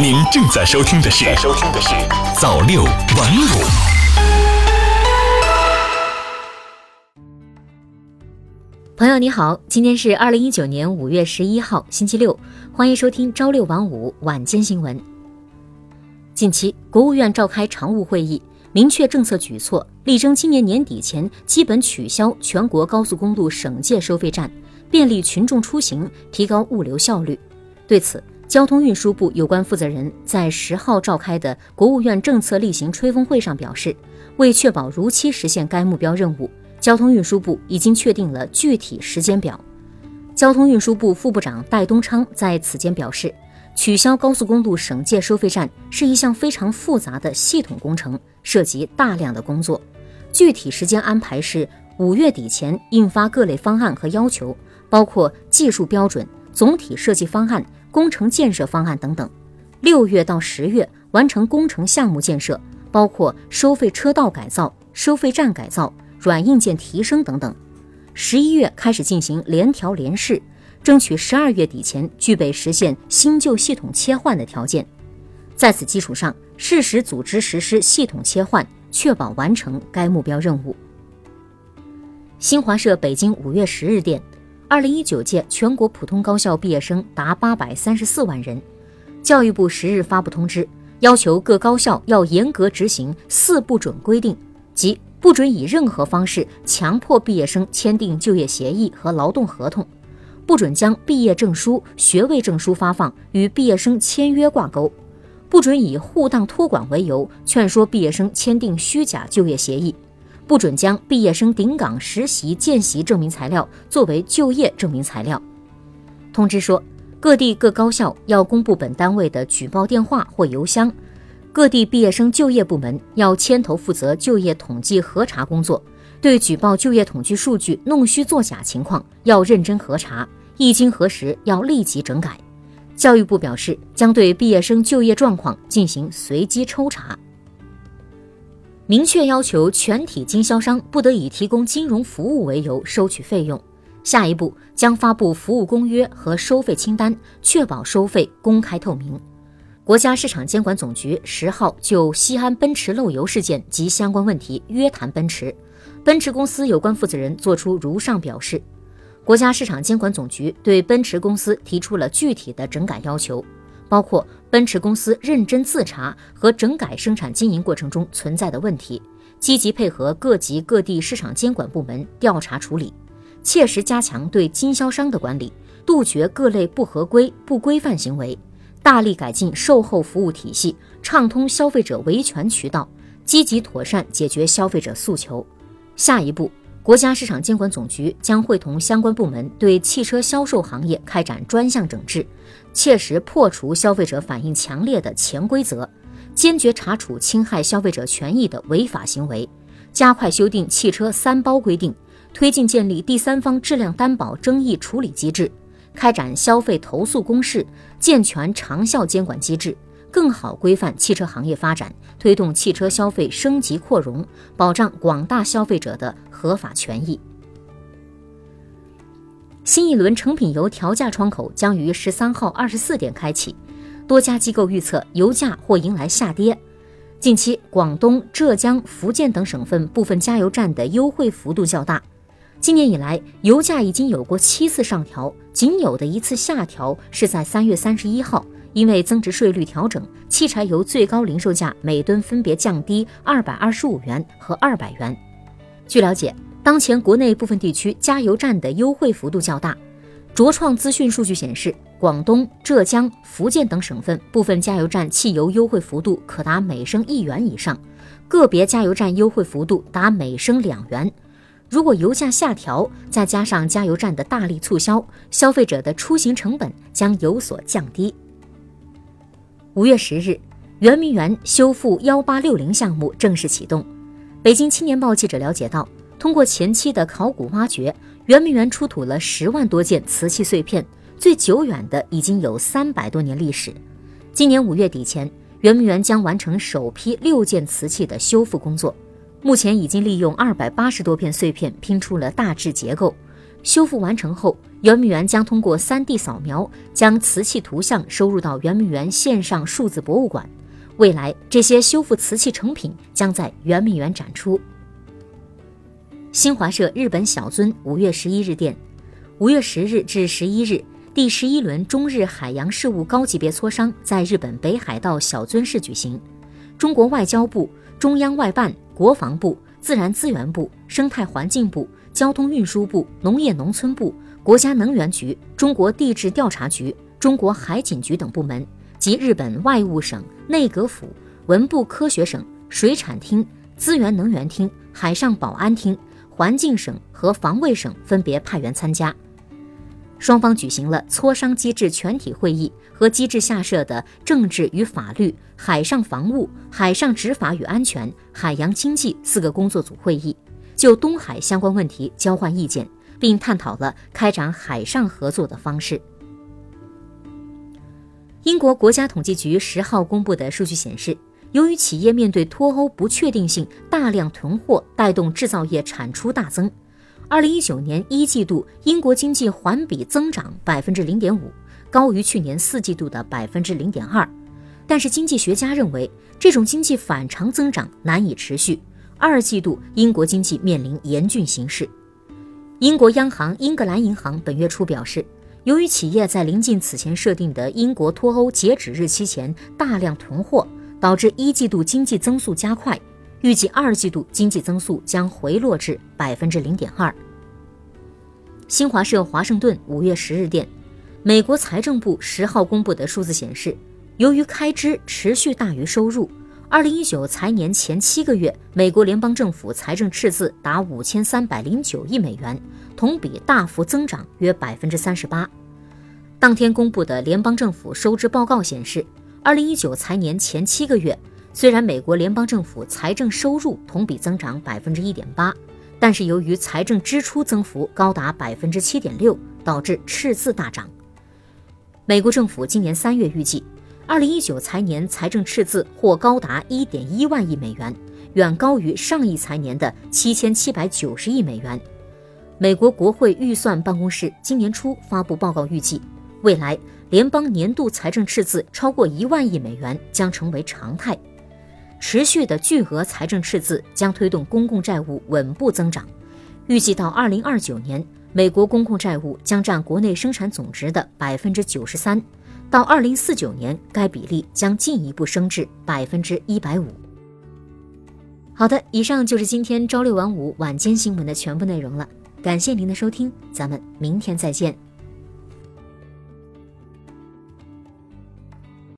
您正在收听的是《收听的是早六晚五》。朋友你好，今天是二零一九年五月十一号，星期六，欢迎收听朝六晚五晚间新闻。近期，国务院召开常务会议，明确政策举措，力争今年年底前基本取消全国高速公路省界收费站，便利群众出行，提高物流效率。对此，交通运输部有关负责人在十号召开的国务院政策例行吹风会上表示，为确保如期实现该目标任务，交通运输部已经确定了具体时间表。交通运输部副部长戴东昌在此间表示。取消高速公路省界收费站是一项非常复杂的系统工程，涉及大量的工作。具体时间安排是五月底前印发各类方案和要求，包括技术标准、总体设计方案、工程建设方案等等；六月到十月完成工程项目建设，包括收费车道改造、收费站改造、软硬件提升等等；十一月开始进行联调联试。争取十二月底前具备实现新旧系统切换的条件，在此基础上，适时组织实施系统切换，确保完成该目标任务。新华社北京五月十日电，二零一九届全国普通高校毕业生达八百三十四万人。教育部十日发布通知，要求各高校要严格执行“四不准”规定，即不准以任何方式强迫毕业生签订就业协议和劳动合同。不准将毕业证书、学位证书发放与毕业生签约挂钩，不准以护档托管为由劝说毕业生签订虚假就业协议，不准将毕业生顶岗实习、见习证明材料作为就业证明材料。通知说，各地各高校要公布本单位的举报电话或邮箱，各地毕业生就业部门要牵头负责就业统计核查工作。对举报就业统计数据弄虚作假情况，要认真核查，一经核实要立即整改。教育部表示，将对毕业生就业状况进行随机抽查，明确要求全体经销商不得以提供金融服务为由收取费用。下一步将发布服务公约和收费清单，确保收费公开透明。国家市场监管总局十号就西安奔驰漏油事件及相关问题约谈奔驰。奔驰公司有关负责人作出如上表示，国家市场监管总局对奔驰公司提出了具体的整改要求，包括奔驰公司认真自查和整改生产经营过程中存在的问题，积极配合各级各地市场监管部门调查处理，切实加强对经销商的管理，杜绝各类不合规、不规范行为，大力改进售后服务体系，畅通消费者维权渠道，积极妥善解决消费者诉求。下一步，国家市场监管总局将会同相关部门对汽车销售行业开展专项整治，切实破除消费者反映强烈的潜规则，坚决查处侵害消费者权益的违法行为，加快修订汽车三包规定，推进建立第三方质量担保争议处理机制，开展消费投诉公示，健全长效监管机制。更好规范汽车行业发展，推动汽车消费升级扩容，保障广大消费者的合法权益。新一轮成品油调价窗口将于十三号二十四点开启，多家机构预测油价或迎来下跌。近期，广东、浙江、福建等省份部分加油站的优惠幅度较大。今年以来，油价已经有过七次上调，仅有的一次下调是在三月三十一号。因为增值税率调整，汽柴油最高零售价每吨分别降低二百二十五元和二百元。据了解，当前国内部分地区加油站的优惠幅度较大。卓创资讯数据显示，广东、浙江、福建等省份部分加油站汽油优惠幅度可达每升一元以上，个别加油站优惠幅度达每升两元。如果油价下调，再加上加油站的大力促销，消费者的出行成本将有所降低。五月十日，圆明园修复幺八六零项目正式启动。北京青年报记者了解到，通过前期的考古挖掘，圆明园出土了十万多件瓷器碎片，最久远的已经有三百多年历史。今年五月底前，圆明园将完成首批六件瓷器的修复工作。目前已经利用二百八十多片碎片拼出了大致结构，修复完成后，圆明园将通过 3D 扫描，将瓷器图像收入到圆明园线上数字博物馆。未来，这些修复瓷器成品将在圆明园展出。新华社日本小樽五月十一日电，五月十日至十一日，第十一轮中日海洋事务高级别磋商在日本北海道小樽市举行。中国外交部、中央外办、国防部、自然资源部、生态环境部、交通运输部、农业农村部、国家能源局、中国地质调查局、中国海警局等部门及日本外务省、内阁府、文部科学省、水产厅、资源能源厅、海上保安厅。环境省和防卫省分别派员参加，双方举行了磋商机制全体会议和机制下设的政治与法律、海上防务、海上执法与安全、海洋经济四个工作组会议，就东海相关问题交换意见，并探讨了开展海上合作的方式。英国国家统计局十号公布的数据显示。由于企业面对脱欧不确定性，大量囤货，带动制造业产出大增。二零一九年一季度，英国经济环比增长百分之零点五，高于去年四季度的百分之零点二。但是，经济学家认为，这种经济反常增长难以持续。二季度，英国经济面临严峻形势。英国央行英格兰银行本月初表示，由于企业在临近此前设定的英国脱欧截止日期前大量囤货。导致一季度经济增速加快，预计二季度经济增速将回落至百分之零点二。新华社华盛顿五月十日电，美国财政部十号公布的数字显示，由于开支持续大于收入，二零一九财年前七个月，美国联邦政府财政赤字达五千三百零九亿美元，同比大幅增长约百分之三十八。当天公布的联邦政府收支报告显示。二零一九财年前七个月，虽然美国联邦政府财政收入同比增长百分之一点八，但是由于财政支出增幅高达百分之七点六，导致赤字大涨。美国政府今年三月预计，二零一九财年财政赤字或高达一点一万亿美元，远高于上一财年的七千七百九十亿美元。美国国会预算办公室今年初发布报告，预计未来。联邦年度财政赤字超过一万亿美元将成为常态，持续的巨额财政赤字将推动公共债务稳步增长。预计到二零二九年，美国公共债务将占国内生产总值的百分之九十三；到二零四九年，该比例将进一步升至百分之一百五。好的，以上就是今天朝六晚五晚间新闻的全部内容了。感谢您的收听，咱们明天再见。